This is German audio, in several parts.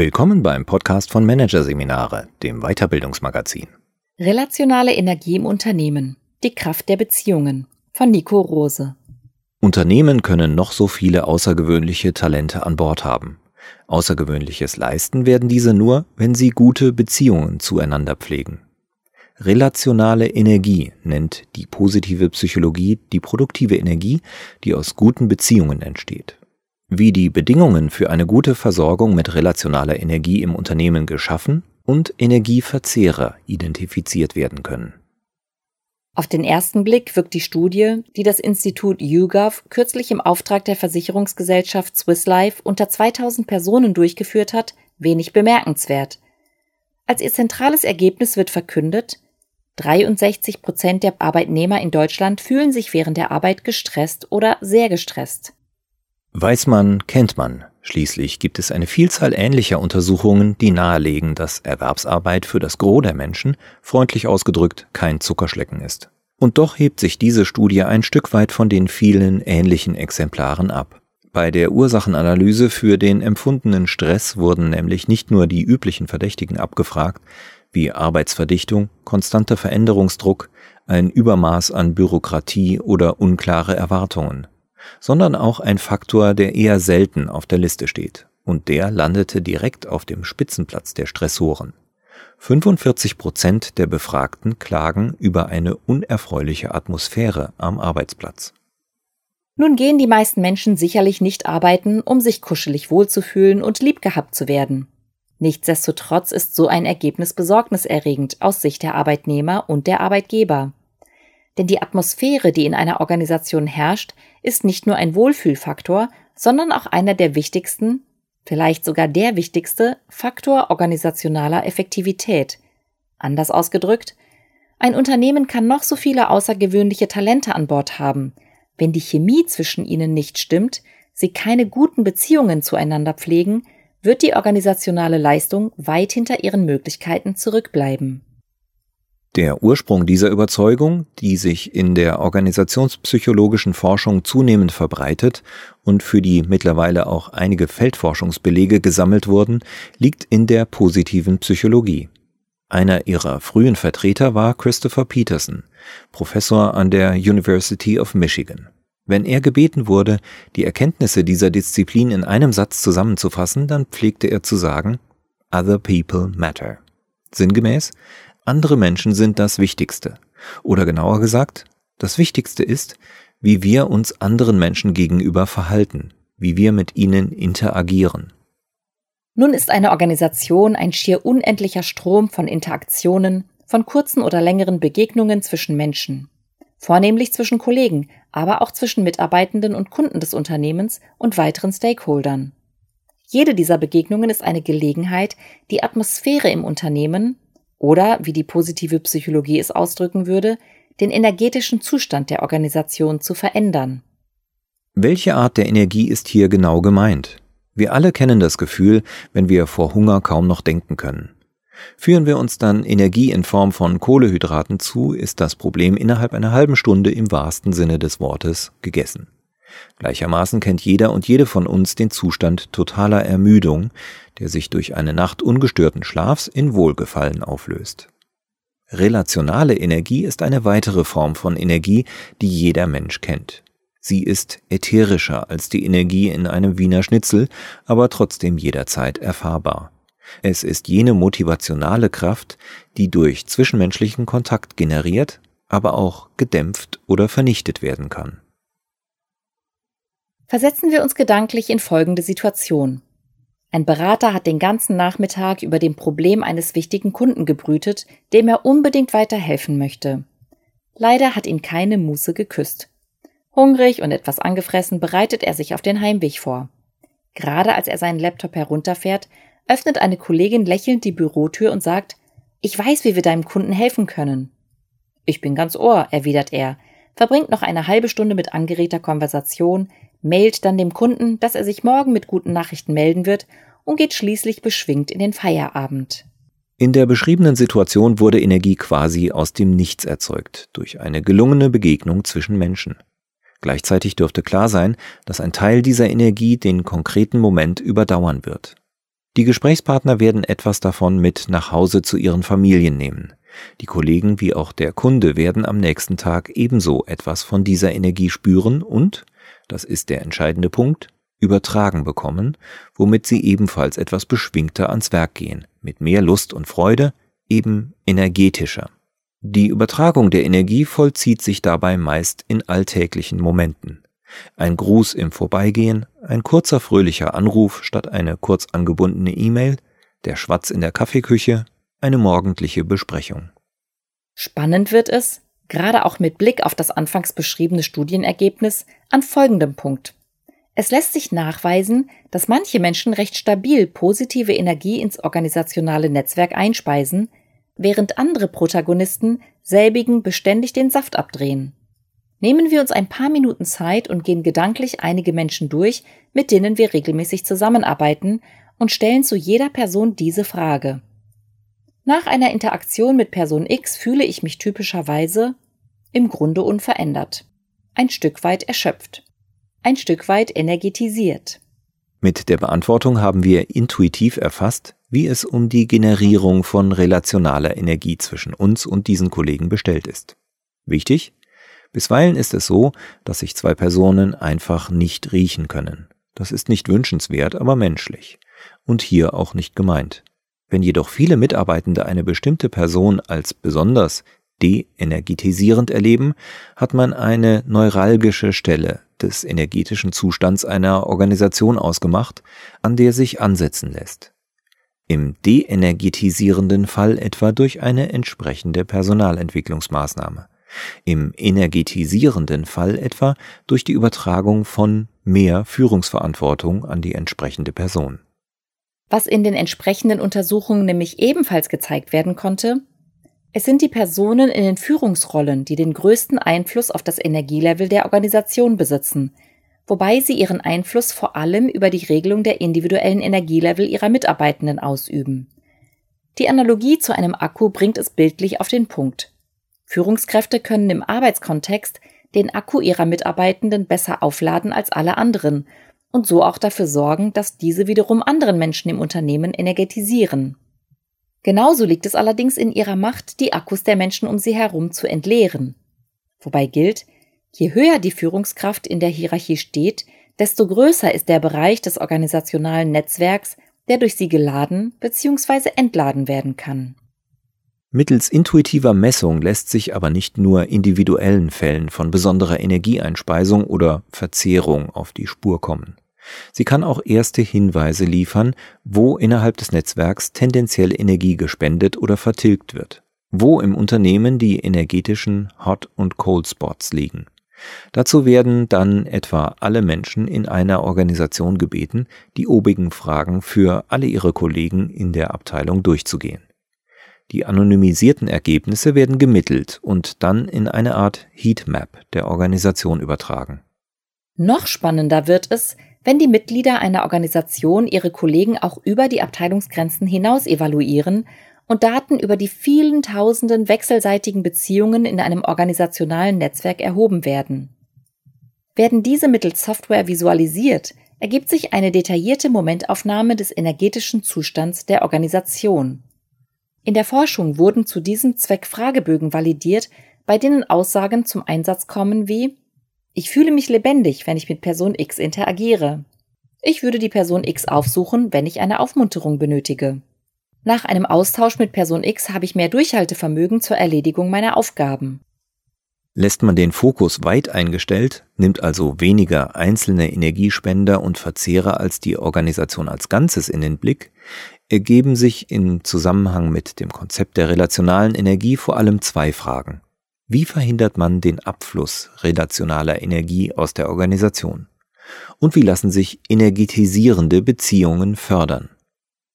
Willkommen beim Podcast von Managerseminare, dem Weiterbildungsmagazin. Relationale Energie im Unternehmen. Die Kraft der Beziehungen von Nico Rose. Unternehmen können noch so viele außergewöhnliche Talente an Bord haben. Außergewöhnliches leisten werden diese nur, wenn sie gute Beziehungen zueinander pflegen. Relationale Energie nennt die positive Psychologie die produktive Energie, die aus guten Beziehungen entsteht. Wie die Bedingungen für eine gute Versorgung mit relationaler Energie im Unternehmen geschaffen und Energieverzehrer identifiziert werden können. Auf den ersten Blick wirkt die Studie, die das Institut YouGov kürzlich im Auftrag der Versicherungsgesellschaft Swiss Life unter 2000 Personen durchgeführt hat, wenig bemerkenswert. Als ihr zentrales Ergebnis wird verkündet, 63 Prozent der Arbeitnehmer in Deutschland fühlen sich während der Arbeit gestresst oder sehr gestresst. Weiß man, kennt man. Schließlich gibt es eine Vielzahl ähnlicher Untersuchungen, die nahelegen, dass Erwerbsarbeit für das Gros der Menschen, freundlich ausgedrückt, kein Zuckerschlecken ist. Und doch hebt sich diese Studie ein Stück weit von den vielen ähnlichen Exemplaren ab. Bei der Ursachenanalyse für den empfundenen Stress wurden nämlich nicht nur die üblichen Verdächtigen abgefragt, wie Arbeitsverdichtung, konstanter Veränderungsdruck, ein Übermaß an Bürokratie oder unklare Erwartungen, sondern auch ein Faktor, der eher selten auf der Liste steht. Und der landete direkt auf dem Spitzenplatz der Stressoren. 45 Prozent der Befragten klagen über eine unerfreuliche Atmosphäre am Arbeitsplatz. Nun gehen die meisten Menschen sicherlich nicht arbeiten, um sich kuschelig wohlzufühlen und lieb gehabt zu werden. Nichtsdestotrotz ist so ein Ergebnis besorgniserregend aus Sicht der Arbeitnehmer und der Arbeitgeber. Denn die Atmosphäre, die in einer Organisation herrscht, ist nicht nur ein Wohlfühlfaktor, sondern auch einer der wichtigsten, vielleicht sogar der wichtigste Faktor organisationaler Effektivität. Anders ausgedrückt, ein Unternehmen kann noch so viele außergewöhnliche Talente an Bord haben. Wenn die Chemie zwischen ihnen nicht stimmt, sie keine guten Beziehungen zueinander pflegen, wird die organisationale Leistung weit hinter ihren Möglichkeiten zurückbleiben. Der Ursprung dieser Überzeugung, die sich in der organisationspsychologischen Forschung zunehmend verbreitet und für die mittlerweile auch einige Feldforschungsbelege gesammelt wurden, liegt in der positiven Psychologie. Einer ihrer frühen Vertreter war Christopher Peterson, Professor an der University of Michigan. Wenn er gebeten wurde, die Erkenntnisse dieser Disziplin in einem Satz zusammenzufassen, dann pflegte er zu sagen, Other people matter. Sinngemäß, andere Menschen sind das Wichtigste. Oder genauer gesagt, das Wichtigste ist, wie wir uns anderen Menschen gegenüber verhalten, wie wir mit ihnen interagieren. Nun ist eine Organisation ein schier unendlicher Strom von Interaktionen, von kurzen oder längeren Begegnungen zwischen Menschen vornehmlich zwischen Kollegen, aber auch zwischen Mitarbeitenden und Kunden des Unternehmens und weiteren Stakeholdern. Jede dieser Begegnungen ist eine Gelegenheit, die Atmosphäre im Unternehmen oder, wie die positive Psychologie es ausdrücken würde, den energetischen Zustand der Organisation zu verändern. Welche Art der Energie ist hier genau gemeint? Wir alle kennen das Gefühl, wenn wir vor Hunger kaum noch denken können. Führen wir uns dann Energie in Form von Kohlehydraten zu, ist das Problem innerhalb einer halben Stunde im wahrsten Sinne des Wortes gegessen. Gleichermaßen kennt jeder und jede von uns den Zustand totaler Ermüdung, der sich durch eine Nacht ungestörten Schlafs in Wohlgefallen auflöst. Relationale Energie ist eine weitere Form von Energie, die jeder Mensch kennt. Sie ist ätherischer als die Energie in einem Wiener Schnitzel, aber trotzdem jederzeit erfahrbar. Es ist jene motivationale Kraft, die durch zwischenmenschlichen Kontakt generiert, aber auch gedämpft oder vernichtet werden kann. Versetzen wir uns gedanklich in folgende Situation. Ein Berater hat den ganzen Nachmittag über dem Problem eines wichtigen Kunden gebrütet, dem er unbedingt weiterhelfen möchte. Leider hat ihn keine Muße geküsst. Hungrig und etwas angefressen bereitet er sich auf den Heimweg vor. Gerade als er seinen Laptop herunterfährt, öffnet eine Kollegin lächelnd die Bürotür und sagt, ich weiß, wie wir deinem Kunden helfen können. Ich bin ganz ohr, erwidert er, verbringt noch eine halbe Stunde mit angeregter Konversation, mailt dann dem Kunden, dass er sich morgen mit guten Nachrichten melden wird und geht schließlich beschwingt in den Feierabend. In der beschriebenen Situation wurde Energie quasi aus dem Nichts erzeugt, durch eine gelungene Begegnung zwischen Menschen. Gleichzeitig dürfte klar sein, dass ein Teil dieser Energie den konkreten Moment überdauern wird. Die Gesprächspartner werden etwas davon mit nach Hause zu ihren Familien nehmen. Die Kollegen wie auch der Kunde werden am nächsten Tag ebenso etwas von dieser Energie spüren und, das ist der entscheidende Punkt, übertragen bekommen, womit sie ebenfalls etwas beschwingter ans Werk gehen, mit mehr Lust und Freude, eben energetischer. Die Übertragung der Energie vollzieht sich dabei meist in alltäglichen Momenten. Ein Gruß im Vorbeigehen, ein kurzer fröhlicher Anruf statt eine kurz angebundene E-Mail, der Schwatz in der Kaffeeküche, eine morgendliche Besprechung. Spannend wird es, gerade auch mit Blick auf das anfangs beschriebene Studienergebnis, an folgendem Punkt. Es lässt sich nachweisen, dass manche Menschen recht stabil positive Energie ins organisationale Netzwerk einspeisen, während andere Protagonisten selbigen beständig den Saft abdrehen. Nehmen wir uns ein paar Minuten Zeit und gehen gedanklich einige Menschen durch, mit denen wir regelmäßig zusammenarbeiten, und stellen zu jeder Person diese Frage. Nach einer Interaktion mit Person X fühle ich mich typischerweise im Grunde unverändert, ein Stück weit erschöpft, ein Stück weit energetisiert. Mit der Beantwortung haben wir intuitiv erfasst, wie es um die Generierung von relationaler Energie zwischen uns und diesen Kollegen bestellt ist. Wichtig? Bisweilen ist es so, dass sich zwei Personen einfach nicht riechen können. Das ist nicht wünschenswert, aber menschlich. Und hier auch nicht gemeint. Wenn jedoch viele Mitarbeitende eine bestimmte Person als besonders de-energetisierend erleben, hat man eine neuralgische Stelle des energetischen Zustands einer Organisation ausgemacht, an der sich ansetzen lässt. Im de-energetisierenden Fall etwa durch eine entsprechende Personalentwicklungsmaßnahme. Im energetisierenden Fall etwa durch die Übertragung von mehr Führungsverantwortung an die entsprechende Person. Was in den entsprechenden Untersuchungen nämlich ebenfalls gezeigt werden konnte, es sind die Personen in den Führungsrollen, die den größten Einfluss auf das Energielevel der Organisation besitzen, wobei sie ihren Einfluss vor allem über die Regelung der individuellen Energielevel ihrer Mitarbeitenden ausüben. Die Analogie zu einem Akku bringt es bildlich auf den Punkt. Führungskräfte können im Arbeitskontext den Akku ihrer Mitarbeitenden besser aufladen als alle anderen und so auch dafür sorgen, dass diese wiederum anderen Menschen im Unternehmen energetisieren. Genauso liegt es allerdings in ihrer Macht, die Akkus der Menschen um sie herum zu entleeren. Wobei gilt, je höher die Führungskraft in der Hierarchie steht, desto größer ist der Bereich des organisationalen Netzwerks, der durch sie geladen bzw. entladen werden kann. Mittels intuitiver Messung lässt sich aber nicht nur individuellen Fällen von besonderer Energieeinspeisung oder Verzehrung auf die Spur kommen. Sie kann auch erste Hinweise liefern, wo innerhalb des Netzwerks tendenziell Energie gespendet oder vertilgt wird, wo im Unternehmen die energetischen Hot- und Cold Spots liegen. Dazu werden dann etwa alle Menschen in einer Organisation gebeten, die obigen Fragen für alle ihre Kollegen in der Abteilung durchzugehen. Die anonymisierten Ergebnisse werden gemittelt und dann in eine Art Heatmap der Organisation übertragen. Noch spannender wird es, wenn die Mitglieder einer Organisation ihre Kollegen auch über die Abteilungsgrenzen hinaus evaluieren und Daten über die vielen tausenden wechselseitigen Beziehungen in einem organisationalen Netzwerk erhoben werden. Werden diese mittels Software visualisiert, ergibt sich eine detaillierte Momentaufnahme des energetischen Zustands der Organisation. In der Forschung wurden zu diesem Zweck Fragebögen validiert, bei denen Aussagen zum Einsatz kommen wie ich fühle mich lebendig, wenn ich mit Person X interagiere. Ich würde die Person X aufsuchen, wenn ich eine Aufmunterung benötige. Nach einem Austausch mit Person X habe ich mehr Durchhaltevermögen zur Erledigung meiner Aufgaben. Lässt man den Fokus weit eingestellt, nimmt also weniger einzelne Energiespender und Verzehrer als die Organisation als Ganzes in den Blick, ergeben sich im Zusammenhang mit dem Konzept der relationalen Energie vor allem zwei Fragen. Wie verhindert man den Abfluss relationaler Energie aus der Organisation? Und wie lassen sich energetisierende Beziehungen fördern?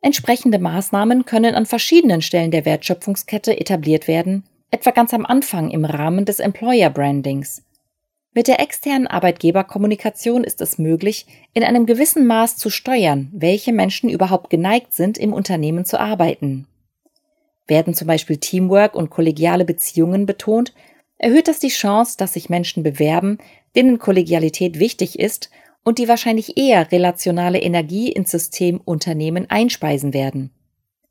Entsprechende Maßnahmen können an verschiedenen Stellen der Wertschöpfungskette etabliert werden, etwa ganz am Anfang im Rahmen des Employer Brandings. Mit der externen Arbeitgeberkommunikation ist es möglich, in einem gewissen Maß zu steuern, welche Menschen überhaupt geneigt sind, im Unternehmen zu arbeiten. Werden zum Beispiel Teamwork und kollegiale Beziehungen betont, erhöht das die Chance, dass sich Menschen bewerben, denen Kollegialität wichtig ist und die wahrscheinlich eher relationale Energie ins System Unternehmen einspeisen werden.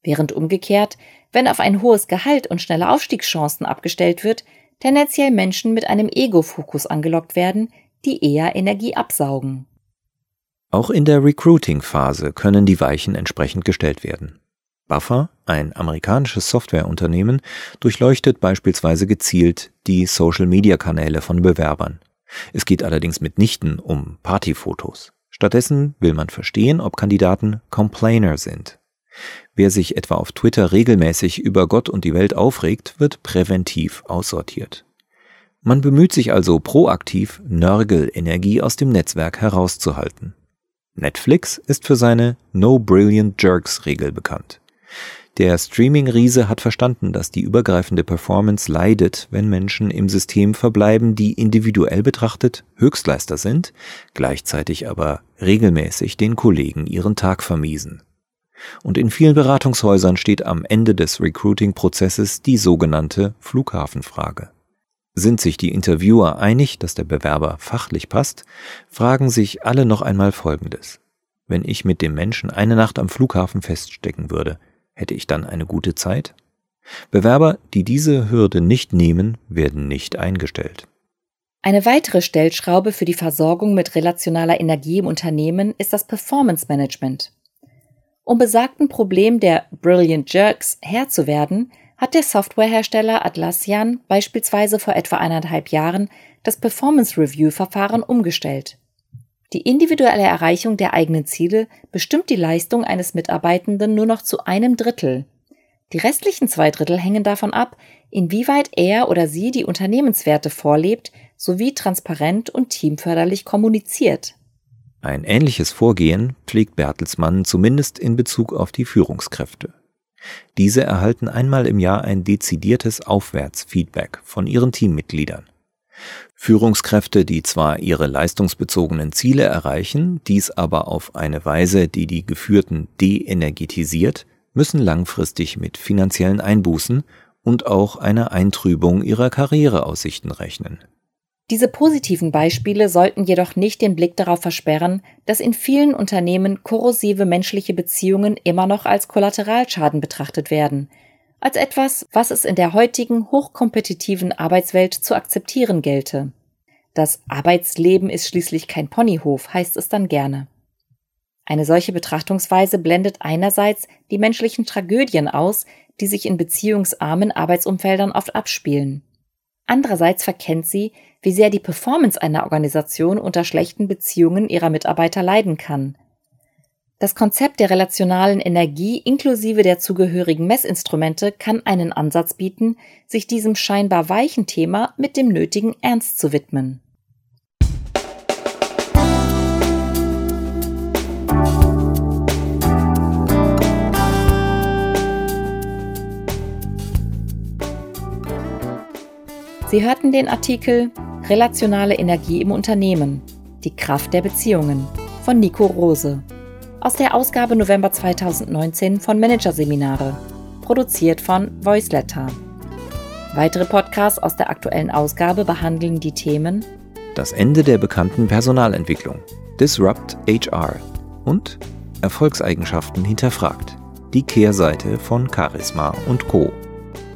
Während umgekehrt, wenn auf ein hohes Gehalt und schnelle Aufstiegschancen abgestellt wird, tendenziell Menschen mit einem Ego-Fokus angelockt werden, die eher Energie absaugen. Auch in der Recruiting-Phase können die Weichen entsprechend gestellt werden. Buffer, ein amerikanisches Softwareunternehmen, durchleuchtet beispielsweise gezielt die Social-Media-Kanäle von Bewerbern. Es geht allerdings mitnichten um Partyfotos. Stattdessen will man verstehen, ob Kandidaten Complainer sind. Wer sich etwa auf Twitter regelmäßig über Gott und die Welt aufregt, wird präventiv aussortiert. Man bemüht sich also proaktiv, Nörgelenergie aus dem Netzwerk herauszuhalten. Netflix ist für seine No Brilliant Jerks Regel bekannt. Der Streaming-Riese hat verstanden, dass die übergreifende Performance leidet, wenn Menschen im System verbleiben, die individuell betrachtet Höchstleister sind, gleichzeitig aber regelmäßig den Kollegen ihren Tag vermiesen. Und in vielen Beratungshäusern steht am Ende des Recruiting-Prozesses die sogenannte Flughafenfrage. Sind sich die Interviewer einig, dass der Bewerber fachlich passt, fragen sich alle noch einmal Folgendes. Wenn ich mit dem Menschen eine Nacht am Flughafen feststecken würde, hätte ich dann eine gute Zeit? Bewerber, die diese Hürde nicht nehmen, werden nicht eingestellt. Eine weitere Stellschraube für die Versorgung mit relationaler Energie im Unternehmen ist das Performance Management. Um besagten Problem der Brilliant Jerks Herr zu werden, hat der Softwarehersteller Atlassian beispielsweise vor etwa eineinhalb Jahren das Performance Review Verfahren umgestellt. Die individuelle Erreichung der eigenen Ziele bestimmt die Leistung eines Mitarbeitenden nur noch zu einem Drittel. Die restlichen zwei Drittel hängen davon ab, inwieweit er oder sie die Unternehmenswerte vorlebt sowie transparent und teamförderlich kommuniziert. Ein ähnliches Vorgehen pflegt Bertelsmann zumindest in Bezug auf die Führungskräfte. Diese erhalten einmal im Jahr ein dezidiertes Aufwärtsfeedback von ihren Teammitgliedern. Führungskräfte, die zwar ihre leistungsbezogenen Ziele erreichen, dies aber auf eine Weise, die die Geführten deenergetisiert, müssen langfristig mit finanziellen Einbußen und auch einer Eintrübung ihrer Karriereaussichten rechnen. Diese positiven Beispiele sollten jedoch nicht den Blick darauf versperren, dass in vielen Unternehmen korrosive menschliche Beziehungen immer noch als Kollateralschaden betrachtet werden, als etwas, was es in der heutigen hochkompetitiven Arbeitswelt zu akzeptieren gelte. Das Arbeitsleben ist schließlich kein Ponyhof, heißt es dann gerne. Eine solche Betrachtungsweise blendet einerseits die menschlichen Tragödien aus, die sich in beziehungsarmen Arbeitsumfeldern oft abspielen. Andererseits verkennt sie, wie sehr die Performance einer Organisation unter schlechten Beziehungen ihrer Mitarbeiter leiden kann. Das Konzept der relationalen Energie inklusive der zugehörigen Messinstrumente kann einen Ansatz bieten, sich diesem scheinbar weichen Thema mit dem nötigen Ernst zu widmen. Sie hörten den Artikel Relationale Energie im Unternehmen. Die Kraft der Beziehungen von Nico Rose aus der Ausgabe November 2019 von Managerseminare, produziert von Voiceletter. Weitere Podcasts aus der aktuellen Ausgabe behandeln die Themen Das Ende der bekannten Personalentwicklung, Disrupt HR und Erfolgseigenschaften hinterfragt, die Kehrseite von Charisma und Co.